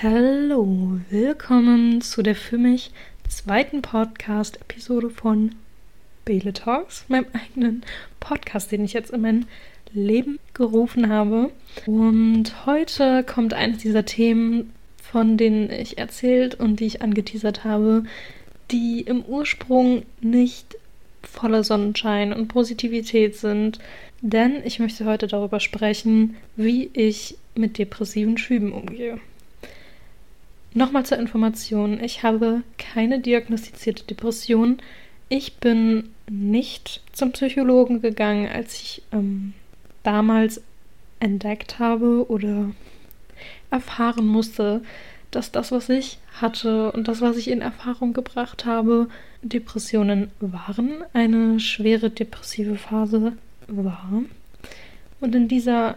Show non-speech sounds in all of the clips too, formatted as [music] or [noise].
Hallo, willkommen zu der für mich zweiten Podcast-Episode von Bele Talks, meinem eigenen Podcast, den ich jetzt in mein Leben gerufen habe. Und heute kommt eines dieser Themen, von denen ich erzählt und die ich angeteasert habe, die im Ursprung nicht voller Sonnenschein und Positivität sind. Denn ich möchte heute darüber sprechen, wie ich mit depressiven Schüben umgehe. Nochmal zur Information, ich habe keine diagnostizierte Depression. Ich bin nicht zum Psychologen gegangen, als ich ähm, damals entdeckt habe oder erfahren musste, dass das, was ich hatte und das, was ich in Erfahrung gebracht habe, Depressionen waren, eine schwere depressive Phase war. Und in dieser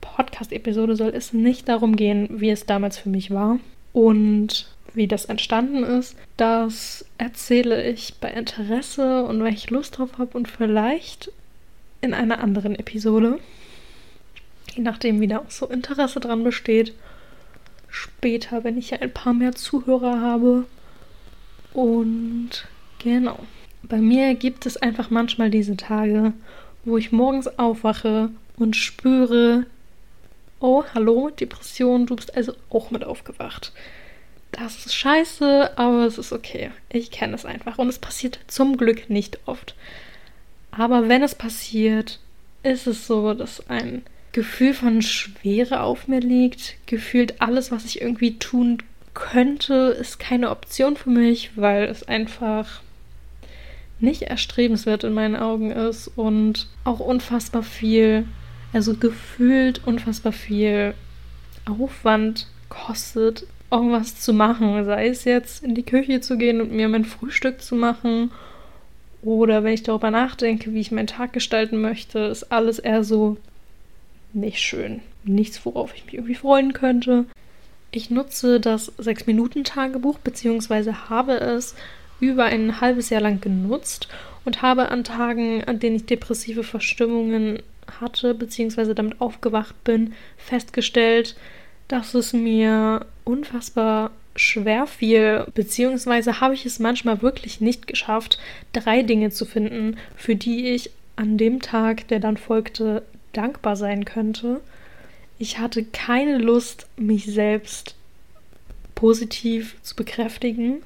Podcast-Episode soll es nicht darum gehen, wie es damals für mich war und wie das entstanden ist. Das erzähle ich bei Interesse und wenn ich Lust drauf habe und vielleicht in einer anderen Episode. Je nachdem, wie da auch so Interesse dran besteht. Später, wenn ich ein paar mehr Zuhörer habe. Und genau. Bei mir gibt es einfach manchmal diese Tage, wo ich morgens aufwache und spüre, oh, hallo, Depression, du bist also auch mit aufgewacht. Das ist scheiße, aber es ist okay. Ich kenne es einfach und es passiert zum Glück nicht oft. Aber wenn es passiert, ist es so, dass ein Gefühl von Schwere auf mir liegt. Gefühlt alles, was ich irgendwie tun könnte, ist keine Option für mich, weil es einfach nicht erstrebenswert in meinen Augen ist und auch unfassbar viel, also gefühlt unfassbar viel Aufwand kostet, irgendwas zu machen. Sei es jetzt in die Küche zu gehen und mir mein Frühstück zu machen oder wenn ich darüber nachdenke, wie ich meinen Tag gestalten möchte, ist alles eher so nicht schön. Nichts, worauf ich mich irgendwie freuen könnte. Ich nutze das 6-Minuten-Tagebuch, beziehungsweise habe es über ein halbes Jahr lang genutzt und habe an Tagen, an denen ich depressive Verstimmungen hatte, beziehungsweise damit aufgewacht bin, festgestellt, dass es mir unfassbar schwer fiel, beziehungsweise habe ich es manchmal wirklich nicht geschafft, drei Dinge zu finden, für die ich an dem Tag, der dann folgte, dankbar sein könnte. Ich hatte keine Lust, mich selbst positiv zu bekräftigen.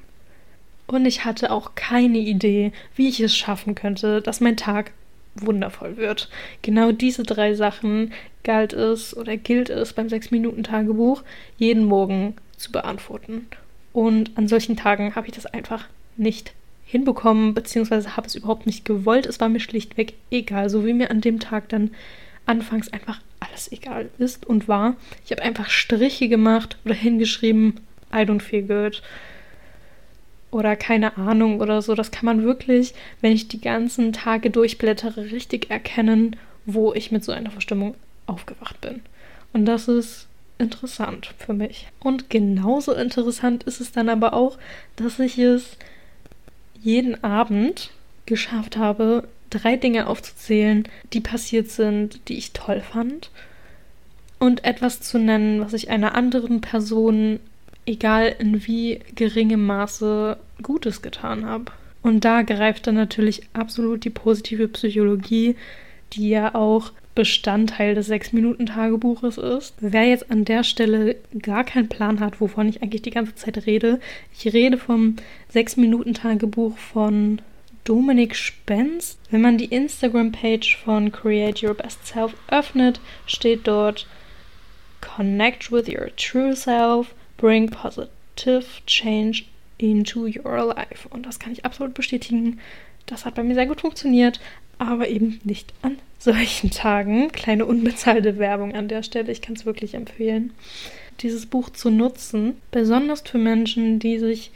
Und ich hatte auch keine Idee, wie ich es schaffen könnte, dass mein Tag wundervoll wird. Genau diese drei Sachen galt es oder gilt es beim 6-Minuten-Tagebuch jeden Morgen zu beantworten. Und an solchen Tagen habe ich das einfach nicht hinbekommen, beziehungsweise habe es überhaupt nicht gewollt. Es war mir schlichtweg egal, so wie mir an dem Tag dann anfangs einfach alles egal ist und war. Ich habe einfach Striche gemacht oder hingeschrieben, I don't feel good. Oder keine Ahnung oder so. Das kann man wirklich, wenn ich die ganzen Tage durchblättere, richtig erkennen, wo ich mit so einer Verstimmung aufgewacht bin. Und das ist interessant für mich. Und genauso interessant ist es dann aber auch, dass ich es jeden Abend geschafft habe, drei Dinge aufzuzählen, die passiert sind, die ich toll fand. Und etwas zu nennen, was ich einer anderen Person, egal in wie geringem Maße, Gutes getan habe. Und da greift dann natürlich absolut die positive Psychologie, die ja auch Bestandteil des Sechs-Minuten-Tagebuches ist. Wer jetzt an der Stelle gar keinen Plan hat, wovon ich eigentlich die ganze Zeit rede, ich rede vom Sechs-Minuten-Tagebuch von Dominik Spenz. Wenn man die Instagram-Page von Create Your Best Self öffnet, steht dort Connect with your true self, bring positive change into your life. Und das kann ich absolut bestätigen. Das hat bei mir sehr gut funktioniert, aber eben nicht an solchen Tagen. Kleine unbezahlte Werbung an der Stelle. Ich kann es wirklich empfehlen, dieses Buch zu nutzen. Besonders für Menschen, die sich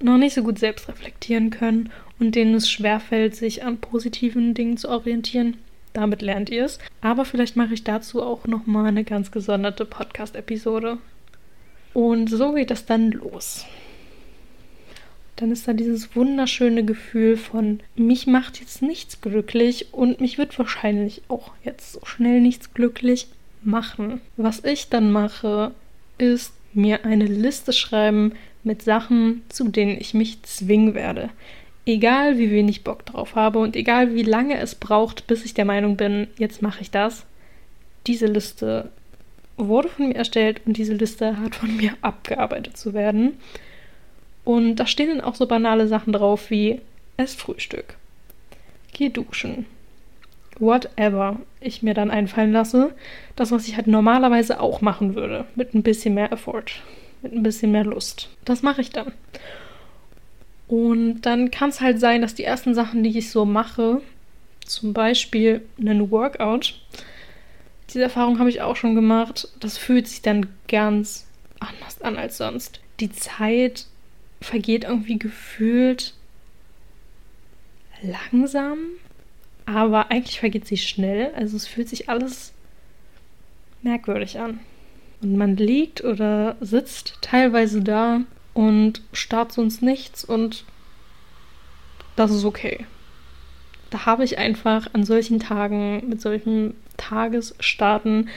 noch nicht so gut selbst reflektieren können und denen es schwerfällt, sich an positiven Dingen zu orientieren. Damit lernt ihr es. Aber vielleicht mache ich dazu auch nochmal eine ganz gesonderte Podcast-Episode. Und so geht das dann los dann ist da dieses wunderschöne Gefühl von, mich macht jetzt nichts glücklich und mich wird wahrscheinlich auch jetzt so schnell nichts glücklich machen. Was ich dann mache, ist mir eine Liste schreiben mit Sachen, zu denen ich mich zwingen werde. Egal wie wenig Bock drauf habe und egal wie lange es braucht, bis ich der Meinung bin, jetzt mache ich das. Diese Liste wurde von mir erstellt und diese Liste hat von mir [laughs] abgearbeitet zu werden. Und da stehen dann auch so banale Sachen drauf wie es Frühstück, geh duschen, whatever ich mir dann einfallen lasse. Das, was ich halt normalerweise auch machen würde, mit ein bisschen mehr Effort, mit ein bisschen mehr Lust. Das mache ich dann. Und dann kann es halt sein, dass die ersten Sachen, die ich so mache, zum Beispiel einen Workout, diese Erfahrung habe ich auch schon gemacht, das fühlt sich dann ganz anders an als sonst. Die Zeit vergeht irgendwie gefühlt langsam, aber eigentlich vergeht sie schnell. Also es fühlt sich alles merkwürdig an. Und man liegt oder sitzt teilweise da und starrt sonst nichts und das ist okay. Da habe ich einfach an solchen Tagen mit solchen Tagesstarten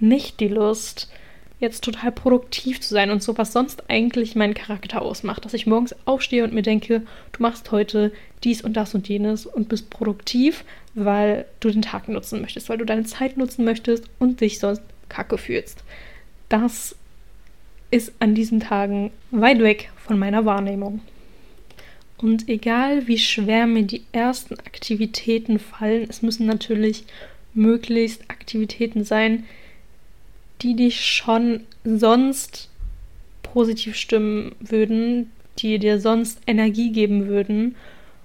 nicht die Lust, jetzt total produktiv zu sein und so, was sonst eigentlich meinen Charakter ausmacht. Dass ich morgens aufstehe und mir denke, du machst heute dies und das und jenes und bist produktiv, weil du den Tag nutzen möchtest, weil du deine Zeit nutzen möchtest und dich sonst kacke fühlst. Das ist an diesen Tagen weit weg von meiner Wahrnehmung. Und egal wie schwer mir die ersten Aktivitäten fallen, es müssen natürlich möglichst Aktivitäten sein, die dich schon sonst positiv stimmen würden, die dir sonst Energie geben würden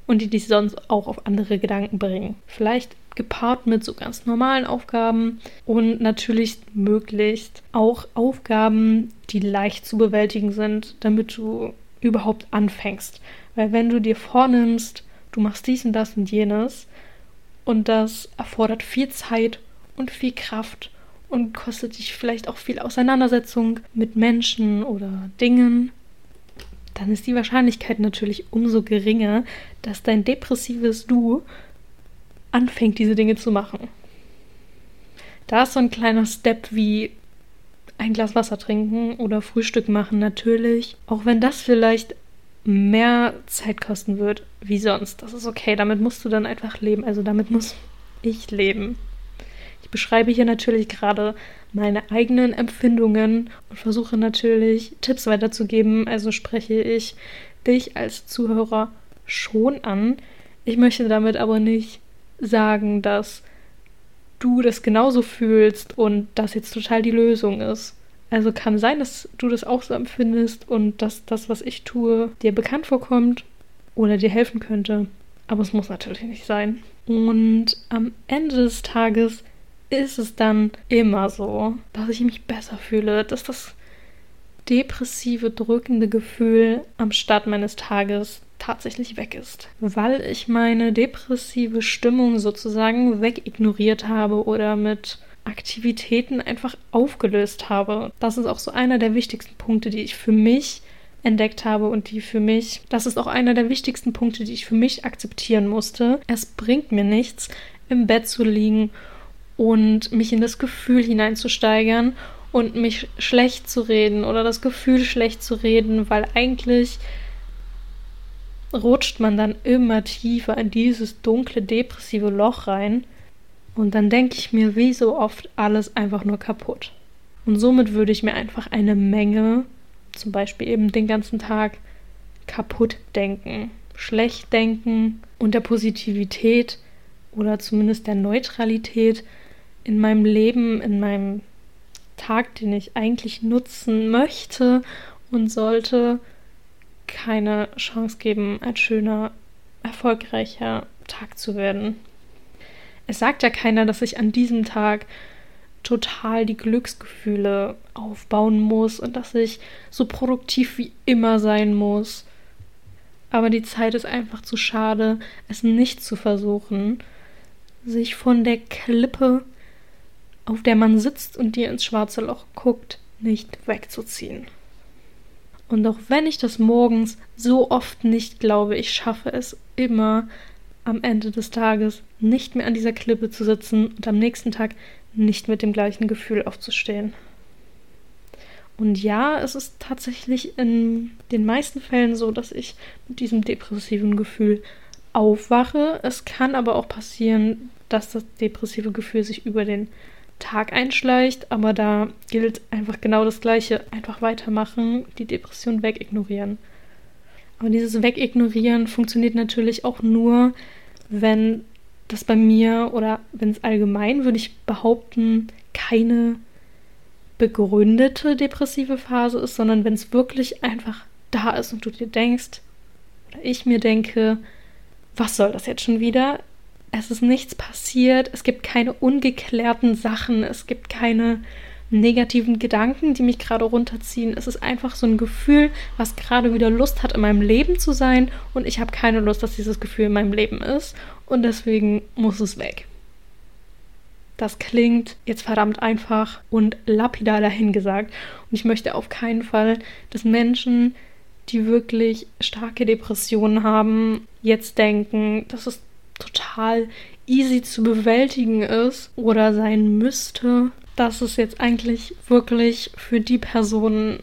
und die dich sonst auch auf andere Gedanken bringen. Vielleicht gepaart mit so ganz normalen Aufgaben und natürlich möglichst auch Aufgaben, die leicht zu bewältigen sind, damit du überhaupt anfängst. Weil wenn du dir vornimmst, du machst dies und das und jenes und das erfordert viel Zeit und viel Kraft und kostet dich vielleicht auch viel Auseinandersetzung mit Menschen oder Dingen, dann ist die Wahrscheinlichkeit natürlich umso geringer, dass dein depressives Du anfängt, diese Dinge zu machen. Da ist so ein kleiner Step wie ein Glas Wasser trinken oder Frühstück machen natürlich. Auch wenn das vielleicht mehr Zeit kosten wird wie sonst. Das ist okay, damit musst du dann einfach leben. Also damit muss ich leben. Ich beschreibe hier natürlich gerade meine eigenen Empfindungen und versuche natürlich Tipps weiterzugeben. Also spreche ich dich als Zuhörer schon an. Ich möchte damit aber nicht sagen, dass du das genauso fühlst und das jetzt total die Lösung ist. Also kann sein, dass du das auch so empfindest und dass das, was ich tue, dir bekannt vorkommt oder dir helfen könnte. Aber es muss natürlich nicht sein. Und am Ende des Tages ist es dann immer so, dass ich mich besser fühle, dass das depressive, drückende Gefühl am Start meines Tages tatsächlich weg ist. Weil ich meine depressive Stimmung sozusagen wegignoriert habe oder mit Aktivitäten einfach aufgelöst habe. Das ist auch so einer der wichtigsten Punkte, die ich für mich entdeckt habe und die für mich, das ist auch einer der wichtigsten Punkte, die ich für mich akzeptieren musste. Es bringt mir nichts, im Bett zu liegen und mich in das Gefühl hineinzusteigern und mich schlecht zu reden oder das Gefühl schlecht zu reden, weil eigentlich rutscht man dann immer tiefer in dieses dunkle, depressive Loch rein. Und dann denke ich mir, wie so oft, alles einfach nur kaputt. Und somit würde ich mir einfach eine Menge, zum Beispiel eben den ganzen Tag, kaputt denken, schlecht denken und der Positivität oder zumindest der Neutralität in meinem Leben, in meinem Tag, den ich eigentlich nutzen möchte und sollte, keine Chance geben, ein schöner, erfolgreicher Tag zu werden. Es sagt ja keiner, dass ich an diesem Tag total die Glücksgefühle aufbauen muss und dass ich so produktiv wie immer sein muss. Aber die Zeit ist einfach zu schade, es nicht zu versuchen, sich von der Klippe auf der man sitzt und dir ins schwarze Loch guckt, nicht wegzuziehen. Und auch wenn ich das morgens so oft nicht glaube, ich schaffe es immer am Ende des Tages nicht mehr an dieser Klippe zu sitzen und am nächsten Tag nicht mit dem gleichen Gefühl aufzustehen. Und ja, es ist tatsächlich in den meisten Fällen so, dass ich mit diesem depressiven Gefühl aufwache. Es kann aber auch passieren, dass das depressive Gefühl sich über den Tag einschleicht, aber da gilt einfach genau das Gleiche. Einfach weitermachen, die Depression wegignorieren. Aber dieses Wegignorieren funktioniert natürlich auch nur, wenn das bei mir oder wenn es allgemein, würde ich behaupten, keine begründete depressive Phase ist, sondern wenn es wirklich einfach da ist und du dir denkst, oder ich mir denke, was soll das jetzt schon wieder? Es ist nichts passiert, es gibt keine ungeklärten Sachen, es gibt keine negativen Gedanken, die mich gerade runterziehen. Es ist einfach so ein Gefühl, was gerade wieder Lust hat, in meinem Leben zu sein und ich habe keine Lust, dass dieses Gefühl in meinem Leben ist und deswegen muss es weg. Das klingt jetzt verdammt einfach und lapidar dahingesagt. Und ich möchte auf keinen Fall, dass Menschen, die wirklich starke Depressionen haben, jetzt denken, dass es total easy zu bewältigen ist oder sein müsste. Dass es jetzt eigentlich wirklich für die Personen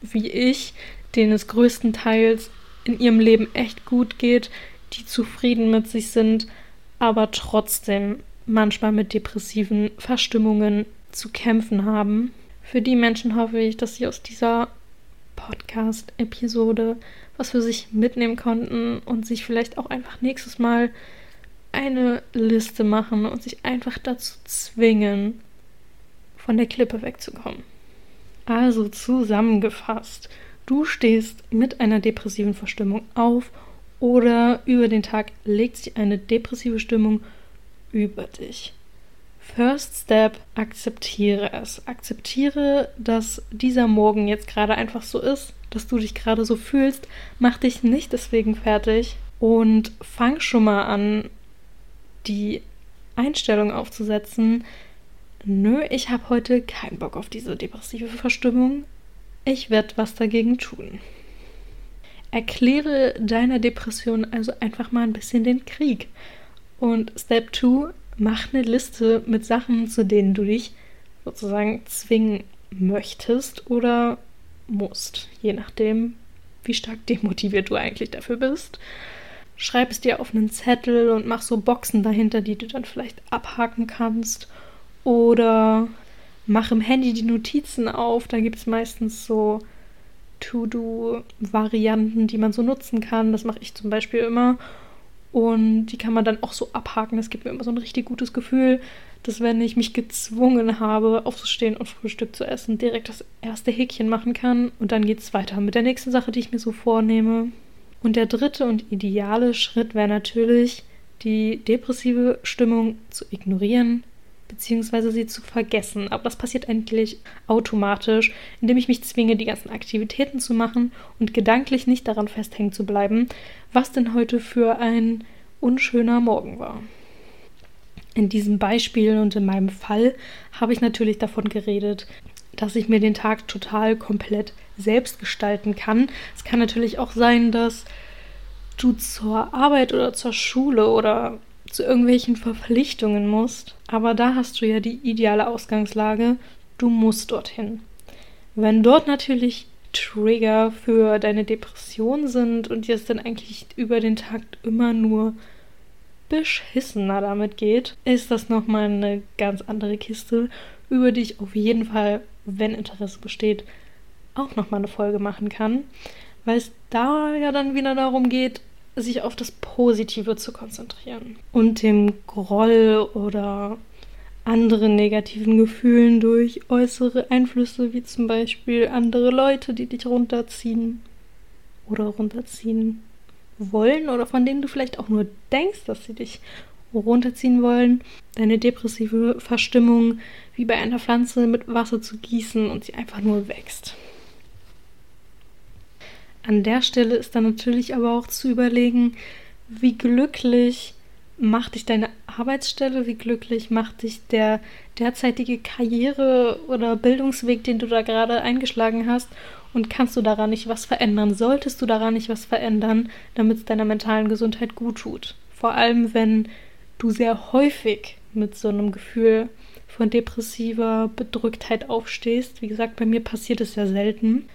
wie ich, denen es größtenteils in ihrem Leben echt gut geht, die zufrieden mit sich sind, aber trotzdem manchmal mit depressiven Verstimmungen zu kämpfen haben. Für die Menschen hoffe ich, dass sie aus dieser Podcast-Episode was für sich mitnehmen konnten und sich vielleicht auch einfach nächstes Mal eine Liste machen und sich einfach dazu zwingen, von der Klippe wegzukommen. Also zusammengefasst, du stehst mit einer depressiven Verstimmung auf oder über den Tag legt sich eine depressive Stimmung über dich. First Step, akzeptiere es. Akzeptiere, dass dieser Morgen jetzt gerade einfach so ist, dass du dich gerade so fühlst. Mach dich nicht deswegen fertig und fang schon mal an, die Einstellung aufzusetzen. Nö, ich habe heute keinen Bock auf diese depressive Verstimmung. Ich werde was dagegen tun. Erkläre deiner Depression also einfach mal ein bisschen den Krieg. Und Step 2, mach eine Liste mit Sachen, zu denen du dich sozusagen zwingen möchtest oder musst, je nachdem, wie stark demotiviert du eigentlich dafür bist. Schreib es dir auf einen Zettel und mach so Boxen dahinter, die du dann vielleicht abhaken kannst. Oder mach im Handy die Notizen auf. Da gibt es meistens so To-Do-Varianten, die man so nutzen kann. Das mache ich zum Beispiel immer. Und die kann man dann auch so abhaken. Das gibt mir immer so ein richtig gutes Gefühl, dass wenn ich mich gezwungen habe, aufzustehen und Frühstück zu essen, direkt das erste Häkchen machen kann. Und dann geht es weiter mit der nächsten Sache, die ich mir so vornehme. Und der dritte und ideale Schritt wäre natürlich, die depressive Stimmung zu ignorieren, beziehungsweise sie zu vergessen. Aber das passiert eigentlich automatisch, indem ich mich zwinge, die ganzen Aktivitäten zu machen und gedanklich nicht daran festhängen zu bleiben, was denn heute für ein unschöner Morgen war. In diesem Beispiel und in meinem Fall habe ich natürlich davon geredet, dass ich mir den Tag total komplett selbst gestalten kann. Es kann natürlich auch sein, dass du zur Arbeit oder zur Schule oder zu irgendwelchen Verpflichtungen musst. Aber da hast du ja die ideale Ausgangslage. Du musst dorthin. Wenn dort natürlich Trigger für deine Depression sind und dir es dann eigentlich über den Tag immer nur beschissener damit geht, ist das nochmal eine ganz andere Kiste, über die ich auf jeden Fall, wenn Interesse besteht, auch nochmal eine Folge machen kann, weil es da ja dann wieder darum geht, sich auf das Positive zu konzentrieren und dem Groll oder anderen negativen Gefühlen durch äußere Einflüsse, wie zum Beispiel andere Leute, die dich runterziehen oder runterziehen wollen oder von denen du vielleicht auch nur denkst, dass sie dich runterziehen wollen, deine depressive Verstimmung wie bei einer Pflanze mit Wasser zu gießen und sie einfach nur wächst. An der Stelle ist dann natürlich aber auch zu überlegen, wie glücklich macht dich deine Arbeitsstelle, wie glücklich macht dich der derzeitige Karriere- oder Bildungsweg, den du da gerade eingeschlagen hast und kannst du daran nicht was verändern? Solltest du daran nicht was verändern, damit es deiner mentalen Gesundheit gut tut? Vor allem, wenn du sehr häufig mit so einem Gefühl von depressiver Bedrücktheit aufstehst. Wie gesagt, bei mir passiert es ja selten.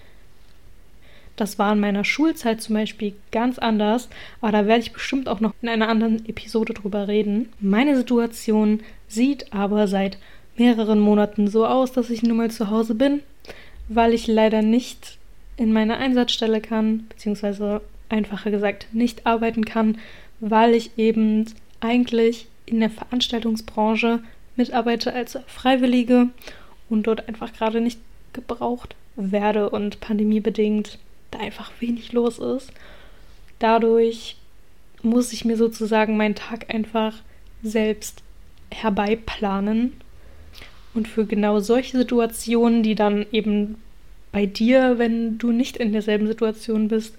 Das war in meiner Schulzeit zum Beispiel ganz anders, aber da werde ich bestimmt auch noch in einer anderen Episode drüber reden. Meine Situation sieht aber seit mehreren Monaten so aus, dass ich nun mal zu Hause bin, weil ich leider nicht in meine Einsatzstelle kann, beziehungsweise einfacher gesagt nicht arbeiten kann, weil ich eben eigentlich in der Veranstaltungsbranche mitarbeite als Freiwillige und dort einfach gerade nicht gebraucht werde und pandemiebedingt da einfach wenig los ist. Dadurch muss ich mir sozusagen meinen Tag einfach selbst herbeiplanen. Und für genau solche Situationen, die dann eben bei dir, wenn du nicht in derselben Situation bist,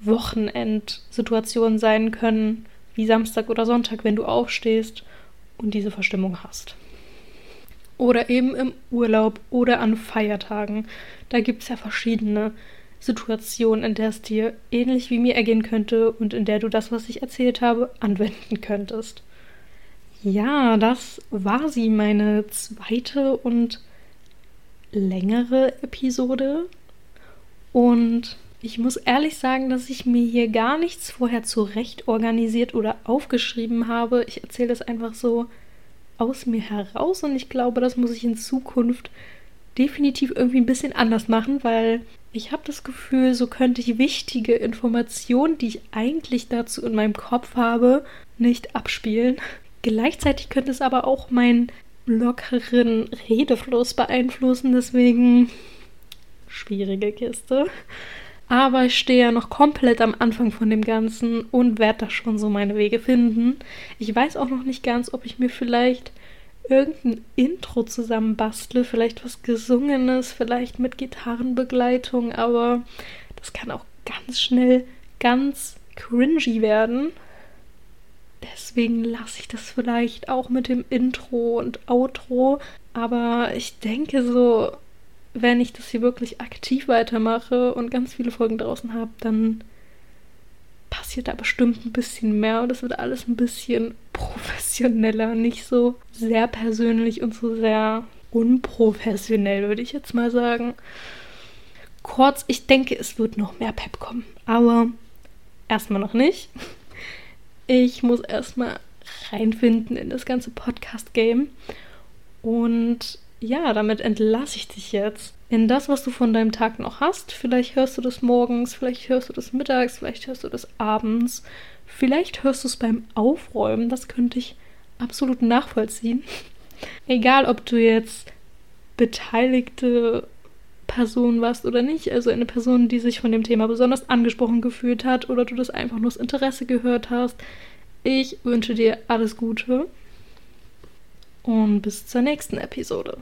Wochenendsituationen sein können, wie Samstag oder Sonntag, wenn du aufstehst und diese Verstimmung hast. Oder eben im Urlaub oder an Feiertagen. Da gibt es ja verschiedene Situationen, in der es dir ähnlich wie mir ergehen könnte und in der du das, was ich erzählt habe, anwenden könntest. Ja, das war sie, meine zweite und längere Episode. Und ich muss ehrlich sagen, dass ich mir hier gar nichts vorher zurecht organisiert oder aufgeschrieben habe. Ich erzähle das einfach so aus mir heraus und ich glaube, das muss ich in Zukunft definitiv irgendwie ein bisschen anders machen, weil ich habe das Gefühl, so könnte ich wichtige Informationen, die ich eigentlich dazu in meinem Kopf habe, nicht abspielen. Gleichzeitig könnte es aber auch meinen lockeren Redefluss beeinflussen, deswegen schwierige Kiste. Aber ich stehe ja noch komplett am Anfang von dem Ganzen und werde da schon so meine Wege finden. Ich weiß auch noch nicht ganz, ob ich mir vielleicht irgendein Intro zusammenbastle, vielleicht was Gesungenes, vielleicht mit Gitarrenbegleitung, aber das kann auch ganz schnell ganz cringy werden. Deswegen lasse ich das vielleicht auch mit dem Intro und Outro. Aber ich denke so, wenn ich das hier wirklich aktiv weitermache und ganz viele Folgen draußen habe, dann passiert da bestimmt ein bisschen mehr und es wird alles ein bisschen professioneller, nicht so sehr persönlich und so sehr unprofessionell, würde ich jetzt mal sagen. Kurz, ich denke, es wird noch mehr Pep kommen, aber erstmal noch nicht. Ich muss erstmal reinfinden in das ganze Podcast-Game und ja, damit entlasse ich dich jetzt in das, was du von deinem Tag noch hast. Vielleicht hörst du das morgens, vielleicht hörst du das mittags, vielleicht hörst du das abends, vielleicht hörst du es beim Aufräumen. Das könnte ich absolut nachvollziehen. [laughs] Egal, ob du jetzt beteiligte Person warst oder nicht, also eine Person, die sich von dem Thema besonders angesprochen gefühlt hat oder du das einfach nur aus Interesse gehört hast. Ich wünsche dir alles Gute und bis zur nächsten Episode.